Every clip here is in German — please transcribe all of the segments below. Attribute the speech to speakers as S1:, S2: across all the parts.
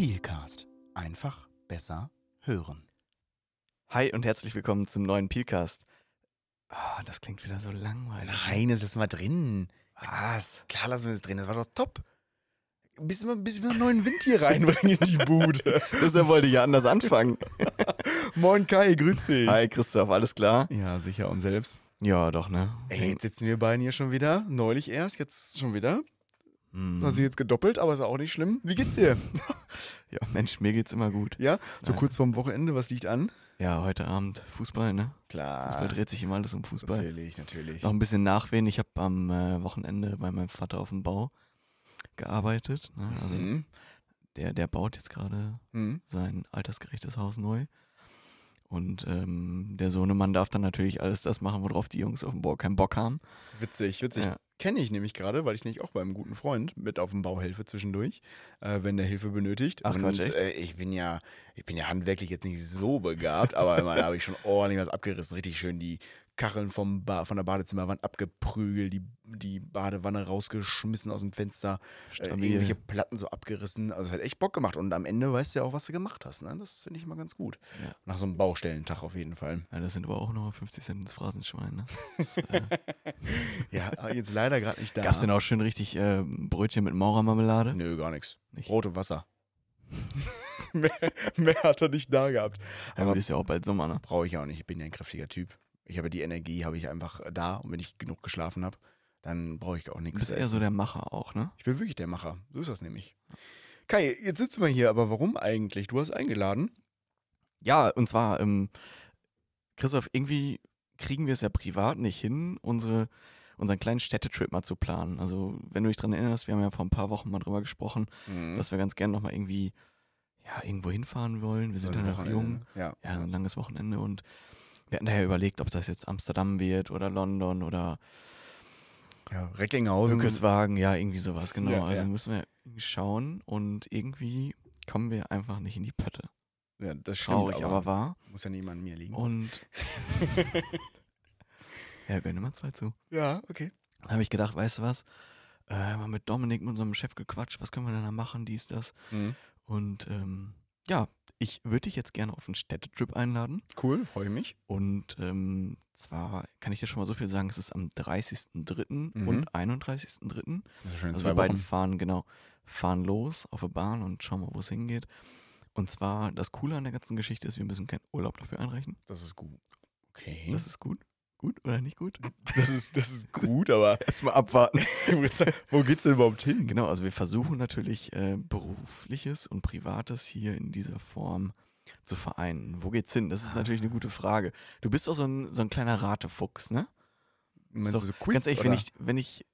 S1: Peelcast. Einfach besser hören.
S2: Hi und herzlich willkommen zum neuen Peelcast. Ah, das klingt wieder so langweilig.
S1: Nein, das lassen wir drin.
S2: Was?
S1: Klar lassen wir das drin, das war doch top. Bis wir, bis wir einen neuen Wind hier reinbringen in die Bude.
S2: Deshalb wollte ich ja anders anfangen.
S1: Moin Kai, grüß dich.
S2: Hi Christoph, alles klar?
S1: Ja, sicher und selbst.
S2: Ja, doch, ne?
S1: Ey, jetzt sitzen wir beiden hier schon wieder. Neulich erst, jetzt schon wieder.
S2: Hm.
S1: Also jetzt gedoppelt, aber ist auch nicht schlimm. Wie geht's dir?
S2: Ja, Mensch, mir geht's immer gut.
S1: Ja, so
S2: Ja.
S1: kurz vorm Wochenende, was liegt an?
S2: Ja, heute Abend Fußball, ne?
S1: Klar.
S2: Fußball dreht sich immer alles um Fußball.
S1: Natürlich, natürlich.
S2: Noch ein bisschen Nachwehen. Ich habe am äh, Wochenende bei meinem Vater auf dem Bau gearbeitet. Ne? Also
S1: Mhm.
S2: der, der baut jetzt gerade
S1: Mhm.
S2: sein altersgerechtes Haus neu. Und ähm, der Sohnemann darf dann natürlich alles das machen, worauf die Jungs auf dem Bau keinen Bock haben.
S1: Witzig, witzig.
S2: Ja.
S1: Kenne ich nämlich gerade, weil ich nämlich auch beim guten Freund mit auf dem Bau helfe zwischendurch, äh, wenn der Hilfe benötigt.
S2: Ach,
S1: und
S2: Quatsch,
S1: äh, ich bin ja, ich bin ja handwerklich jetzt nicht so begabt, aber immer, da habe ich schon ordentlich was abgerissen. Richtig schön die Kacheln vom ba von der Badezimmerwand abgeprügelt, die, die Badewanne rausgeschmissen aus dem Fenster, äh, irgendwelche Platten so abgerissen. Also hat echt Bock gemacht. Und am Ende weißt du ja auch, was du gemacht hast. Ne? Das finde ich immer ganz gut.
S2: Ja.
S1: Nach so einem Baustellentag auf jeden Fall.
S2: Ja, das sind aber auch nochmal 50 Cent ins Phrasenschwein. Ne? Das, äh,
S1: Ja, jetzt leider gerade nicht da.
S2: Gab's denn auch schön richtig äh, Brötchen mit Maurermarmelade?
S1: Nö, gar nichts.
S2: Nicht.
S1: Brot und Wasser. mehr, mehr hat er nicht da gehabt.
S2: Aber
S1: Aber
S2: ist ja auch bald Sommer, ne?
S1: brauche ich auch nicht. Ich bin ja ein kräftiger Typ. Ich habe die Energie, habe ich einfach da. Und wenn ich genug geschlafen habe, dann brauche ich auch
S2: Du
S1: nichts.
S2: bist
S1: zu
S2: eher so der Macher auch, ne?
S1: ich bin wirklich der Macher. So ist das nämlich. Kai, jetzt sitzen wir hier, aber warum eigentlich? Du hast eingeladen.
S2: Ja, und zwar, ähm, Christoph, irgendwie kriegen wir es ja privat nicht hin, unsere, unseren kleinen Städtetrip mal zu planen. Also, wenn du dich dran erinnerst, wir haben ja vor ein paar Wochen mal drüber gesprochen,
S1: Mhm.
S2: dass wir ganz gerne nochmal irgendwie, ja, irgendwo hinfahren wollen. Wir sind ja noch jung.
S1: Ja.
S2: Ja, ein langes Wochenende und wir hatten daher überlegt, ob das jetzt Amsterdam wird oder London oder
S1: ja. Recklinghausen.
S2: Lückeswagen, ja, irgendwie sowas, genau.
S1: Ja,
S2: also
S1: ja.
S2: müssen wir schauen und irgendwie kommen wir einfach nicht in die Pötte.
S1: Ja, das stimmt,
S2: Traurig, aber, wahr.
S1: muss ja niemand an mir liegen.
S2: Und ja, gönne mal zwei zu.
S1: Ja, okay.
S2: Dann habe ich gedacht, weißt du was? Äh, haben wir mit Dominik, mit unserem Chef, gequatscht, was können wir denn da machen, dies, das.
S1: Mhm.
S2: Und ähm, ja, ich würde dich jetzt gerne auf einen Städtetrip einladen.
S1: Cool, freue ich mich.
S2: Und ähm, zwar kann ich dir schon mal so viel sagen, es ist am 30.03.
S1: Mhm.
S2: und 31.03.
S1: Das ist schon in
S2: Also
S1: zwei
S2: wir beiden
S1: Wochen.
S2: fahren, genau, fahren los auf der Bahn und schauen mal, wo es hingeht. Und zwar, das Coole an der ganzen Geschichte ist, wir müssen keinen Urlaub dafür einreichen.
S1: Das ist gut. Okay.
S2: Das ist gut. Gut oder nicht gut?
S1: Das ist, das ist gut, aber
S2: Erstmal abwarten.
S1: wo geht's denn überhaupt hin?
S2: Genau, also wir versuchen natürlich äh, berufliches und privates hier in dieser Form zu vereinen. Wo geht's hin? Das ist natürlich eine gute Frage. Du bist doch so ein, so ein kleiner Ratefuchs, ne?
S1: Meinst
S2: Ist
S1: du so Quiz,
S2: Ganz ehrlich,
S1: oder?
S2: wenn ich, wenn ich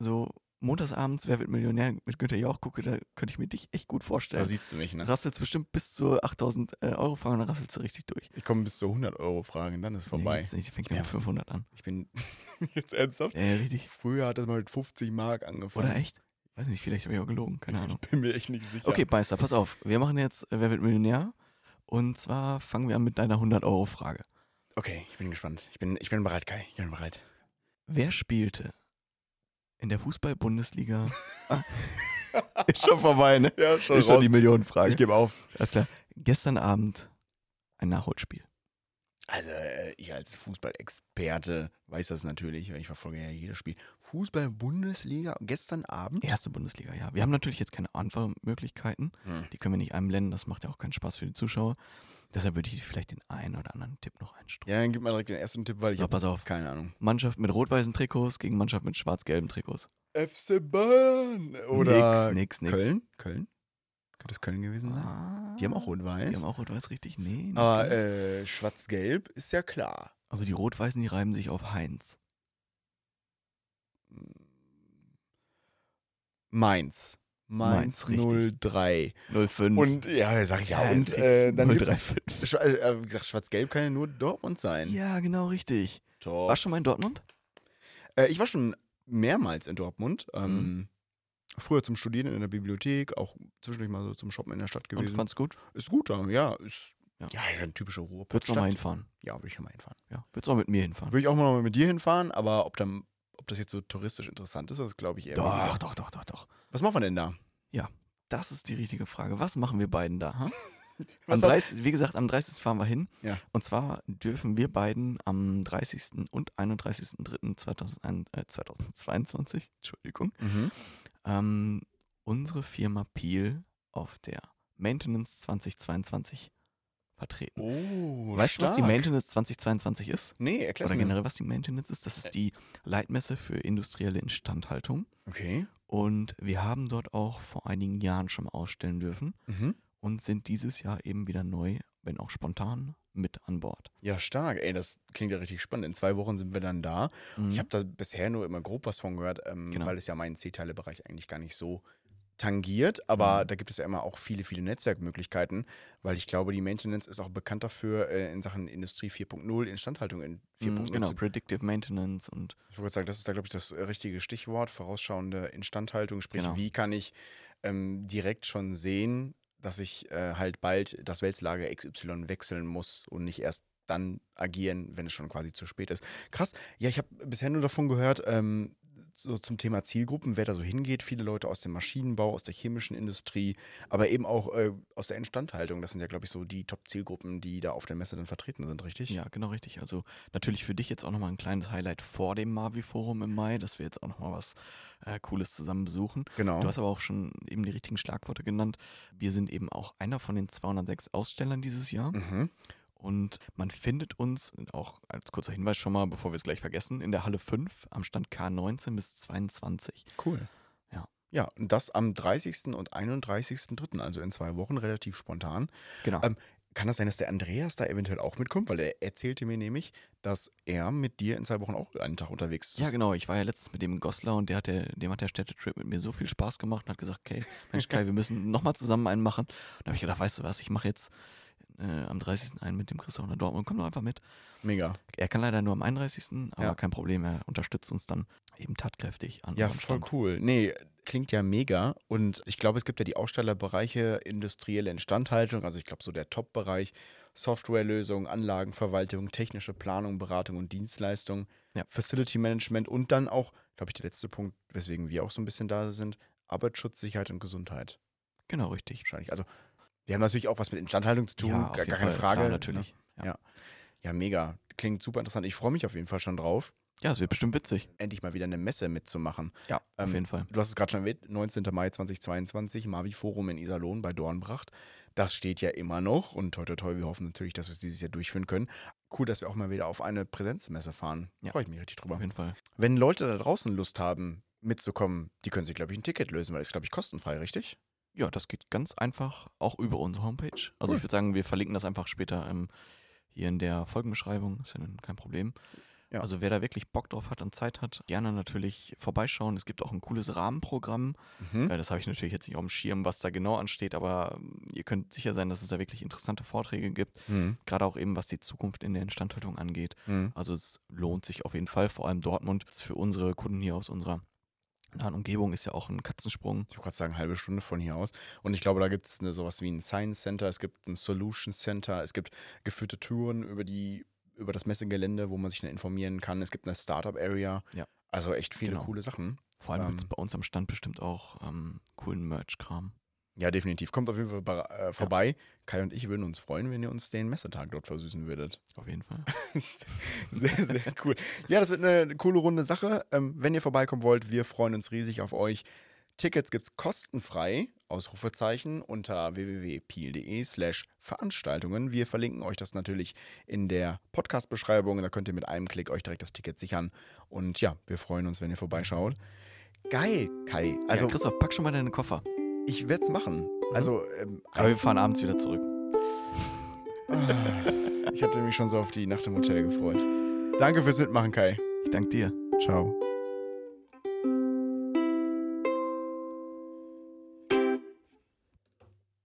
S2: so montagsabends Wer wird Millionär mit Günther Jauch gucke, da könnte ich mir dich echt gut
S1: Da
S2: vorstellen.
S1: siehst du mich, ne?
S2: rasselst bestimmt bis zu 8000 äh, Euro Frage und dann rasselst du richtig durch.
S1: Ich komme bis zu 100 Euro Fragen, dann ist vorbei.
S2: Nee, nicht, fängt ja
S1: Ja,
S2: mit 500 an.
S1: Ich bin jetzt ernsthaft.
S2: Ja, richtig.
S1: Früher hat das mal mit 50 Mark angefangen.
S2: Oder echt? Weiß nicht, vielleicht habe ich auch gelogen, keine Ahnung.
S1: Ich bin mir echt nicht sicher.
S2: Okay, Meister, pass auf. Wir machen jetzt äh, Wer wird Millionär? Und zwar fangen wir an mit deiner 100-Euro-Frage.
S1: Okay, ich bin gespannt. Ich bin, ich bin bereit, Kai. Ich bin bereit.
S2: Wer spielte in der Fußball-Bundesliga? Ah, ist schon vorbei, ne?
S1: Ja, schon
S2: Ist schon die Millionenfrage.
S1: Ich gebe auf.
S2: Alles klar. Gestern Abend ein Nachholspiel.
S1: Also, äh, ich als Fußballexperte weiß das natürlich, weil ich verfolge ja jedes Spiel. Fußball-Bundesliga gestern Abend.
S2: Erste Bundesliga, ja. Wir haben natürlich jetzt keine Antwortmöglichkeiten.
S1: Hm.
S2: Die können wir nicht einblenden. Das macht ja auch keinen Spaß für die Zuschauer. Deshalb würde ich vielleicht den einen oder anderen Tipp noch einstreuen.
S1: Ja, dann gib mal direkt den ersten Tipp, weil ich
S2: So,
S1: habe
S2: pass auf.
S1: keine Ahnung.
S2: Mannschaft mit rot-weißen Trikots gegen Mannschaft mit schwarz-gelben Trikots.
S1: FC Bayern oder
S2: nix, nix, nix.
S1: Köln? Köln? Könnte es Köln gewesen sein?
S2: Ah,
S1: Die haben auch rot-weiß.
S2: Die haben auch rot-weiß, richtig? Nee.
S1: Aber äh, schwarz-gelb ist ja klar.
S2: also die rot-weißen, die reiben sich auf Heinz.
S1: Mainz.
S2: Mainz,
S1: Mainz
S2: richtig.
S1: 03.
S2: 05.
S1: Und ja, sag ich ja.
S2: Ja,
S1: und äh, dann
S2: 035.
S1: gibt's, äh, wie gesagt, schwarz-gelb kann ja nur Dortmund sein.
S2: Ja, genau, richtig.
S1: Top.
S2: Warst du schon mal in Dortmund?
S1: Äh, ich war schon mehrmals in Dortmund. Ähm,
S2: Mhm.
S1: Früher zum Studieren in der Bibliothek, auch zwischendurch mal so zum Shoppen in der Stadt
S2: Und
S1: gewesen.
S2: fand's gut?
S1: ist gut da, ja. Ist,
S2: Ja.
S1: ja. ist eine typische Ruhe.
S2: Würdest du mal hinfahren?
S1: Ja, würde ich schon mal hinfahren.
S2: Ja. Würdest du auch mit mir hinfahren?
S1: Würde ich auch mal mit dir hinfahren, aber ob, dann, ob das jetzt so touristisch interessant ist, das glaube ich eher
S2: doch, doch, doch, doch.
S1: Was machen wir denn da?
S2: Das ist die richtige Frage. Was machen wir beiden da?
S1: Was
S2: Am
S1: hat-
S2: 30, wie gesagt, am 30. fahren wir hin.
S1: Ja.
S2: Und zwar dürfen wir beiden am 30. und 31.03.2022, Entschuldigung,
S1: Mhm.
S2: ähm, unsere Firma Peel auf der Maintenance 2022 vertreten.
S1: Oh,
S2: weißt du, was die
S1: stark.
S2: Maintenance 2022 ist?
S1: Nee, erklär
S2: Oder generell, was die Maintenance ist? Das ist die Leitmesse für industrielle Instandhaltung.
S1: Okay.
S2: Und wir haben dort auch vor einigen Jahren schon mal ausstellen dürfen
S1: Mhm.
S2: und sind dieses Jahr eben wieder neu, wenn auch spontan, mit an Bord.
S1: Ja, stark. Ey, das klingt ja richtig spannend. In zwei Wochen sind wir dann da.
S2: Mhm.
S1: Ich habe da bisher nur immer grob was von gehört, ähm,
S2: Genau.
S1: weil es ja meinen C-Teile-Bereich eigentlich gar nicht so tangiert. Aber
S2: Mhm.
S1: da gibt es ja immer auch viele, viele Netzwerkmöglichkeiten, weil ich glaube, die Maintenance ist auch bekannt dafür äh, in Sachen Industrie 4.0, Instandhaltung in 4.0.
S2: Mhm, genau, Predictive Maintenance und
S1: Ich wollte sagen, das ist da, glaube ich, das richtige Stichwort, vorausschauende Instandhaltung. Sprich,
S2: Genau.
S1: wie kann ich ähm, direkt schon sehen, dass ich äh, halt bald das Wälzlager XY wechseln muss und nicht erst dann agieren, wenn es schon quasi zu spät ist. Krass. Ja, ich habe bisher nur davon gehört, ähm, so zum Thema Zielgruppen, wer da so hingeht. Viele Leute aus dem Maschinenbau, aus der chemischen Industrie, aber eben auch äh, aus der Instandhaltung. Das sind ja, glaube ich, so die Top-Zielgruppen, die da auf der Messe dann vertreten sind, richtig?
S2: ja, genau richtig. Also natürlich für dich jetzt auch nochmal ein kleines Highlight vor dem Mavi-Forum im Mai, dass wir jetzt auch nochmal was äh, Cooles zusammen besuchen.
S1: Genau.
S2: Du hast aber auch schon eben die richtigen Schlagworte genannt. Wir sind eben auch einer von den 206 Ausstellern dieses Jahr.
S1: Mhm.
S2: Und man findet uns, auch als kurzer Hinweis schon mal, bevor wir es gleich vergessen, in der Halle 5 am Stand K19 bis 22.
S1: Cool.
S2: Ja.
S1: Ja, und das am 30. und 31.3., also in zwei Wochen, relativ spontan.
S2: Genau.
S1: Ähm, kann das sein, dass der Andreas da eventuell auch mitkommt? Weil er erzählte mir nämlich, dass er mit dir in zwei Wochen auch einen Tag unterwegs ist.
S2: ja, genau. Ich war ja letztens mit dem in Goslar und der hat der, dem hat der Städtetrip mit mir so viel Spaß gemacht und hat gesagt, okay, Mensch Kai, wir müssen nochmal zusammen einen machen. Und da habe ich gedacht, weißt du was, ich mache jetzt äh, am 30. einen mit dem Christoph nach Dortmund. Komm doch einfach mit.
S1: Mega.
S2: Er kann leider nur am 31., aber
S1: Ja.
S2: kein Problem, er unterstützt uns dann eben tatkräftig an
S1: Ja, voll
S2: Stand.
S1: cool. Nee, klingt ja mega. Und ich glaube, es gibt ja die Ausstellerbereiche industrielle Instandhaltung. Also ich glaube, so der Top-Bereich Softwarelösungen, Anlagenverwaltung, technische Planung, Beratung und Dienstleistung,
S2: Ja.
S1: Facility Management und dann auch, glaube ich, der letzte Punkt, weswegen wir auch so ein bisschen da sind, Arbeitsschutz, Sicherheit und Gesundheit.
S2: Genau, richtig.
S1: Wahrscheinlich. Also wir haben natürlich auch was mit Instandhaltung zu tun,
S2: Ja,
S1: gar, keine
S2: Fall,
S1: Frage.
S2: Klar, natürlich.
S1: Ja.
S2: Ja.
S1: ja, mega. Klingt super interessant. Ich freue mich auf jeden Fall schon drauf,
S2: ja, es wird bestimmt witzig.
S1: endlich mal wieder eine Messe mitzumachen.
S2: Ja, auf
S1: Ähm,
S2: jeden Fall.
S1: Du hast es gerade schon erwähnt, 19. Mai 2022, Mavi Forum in Iserlohn bei Dornbracht. Das steht ja immer noch und toi toi toi, wir hoffen natürlich, dass wir es dieses Jahr durchführen können. Cool, dass wir auch mal wieder auf eine Präsenzmesse fahren.
S2: Ja.
S1: Freue ich mich richtig drüber.
S2: Auf jeden Fall.
S1: Wenn Leute da draußen Lust haben, mitzukommen, die können sich, glaube ich, ein Ticket lösen, weil das ist, glaube ich, kostenfrei, richtig?
S2: Ja, das geht ganz einfach auch über unsere Homepage. Also
S1: Cool.
S2: ich würde sagen, wir verlinken das einfach später ähm, hier in der Folgenbeschreibung. Ist ja dann kein Problem.
S1: Ja.
S2: Also wer da wirklich Bock drauf hat und Zeit hat, gerne natürlich vorbeischauen. Es gibt auch ein cooles Rahmenprogramm.
S1: Mhm.
S2: Äh, das habe ich natürlich jetzt nicht auf dem Schirm, was da genau ansteht, aber ähm, ihr könnt sicher sein, dass es da wirklich interessante Vorträge gibt.
S1: Mhm.
S2: Gerade auch eben, was die Zukunft in der Instandhaltung angeht.
S1: Mhm.
S2: Also es lohnt sich auf jeden Fall, vor allem Dortmund. Ist für unsere Kunden hier aus unserer nahen Umgebung ist ja auch ein Katzensprung.
S1: Ich wollte gerade sagen, halbe Stunde von hier aus. Und ich glaube, da gibt es sowas wie ein Science Center, es gibt ein Solution Center, es gibt geführte Touren über die über das Messegelände, wo man sich dann informieren kann. Es gibt eine Startup Area.
S2: Ja.
S1: Also echt viele
S2: Genau.
S1: coole Sachen.
S2: Vor allem
S1: Ähm,
S2: gibt es bei uns am Stand bestimmt auch ähm, coolen Merch-Kram.
S1: Ja, definitiv. Kommt auf jeden Fall bei- äh, vorbei. Kai und ich würden uns freuen, wenn ihr uns den Messetag dort versüßen würdet.
S2: Auf jeden Fall.
S1: Sehr, sehr cool. Ja, das wird eine coole runde Sache. Ähm, wenn ihr vorbeikommen wollt, wir freuen uns riesig auf euch. Tickets gibt es kostenfrei, Ausrufezeichen, unter www.peel.de slash Veranstaltungen. Wir verlinken euch das natürlich in der Podcast-Beschreibung. Da könnt ihr mit einem Klick euch direkt das Ticket sichern. Und ja, wir freuen uns, wenn ihr vorbeischaut. Geil, Kai. Also
S2: ja, Christoph, pack schon mal deine Koffer.
S1: Ich werde es machen. Also, ähm,
S2: Aber wir fahren abends wieder zurück.
S1: ich hatte mich schon so auf die Nacht im Hotel gefreut. Danke fürs Mitmachen, Kai.
S2: Ich danke dir.
S1: Ciao.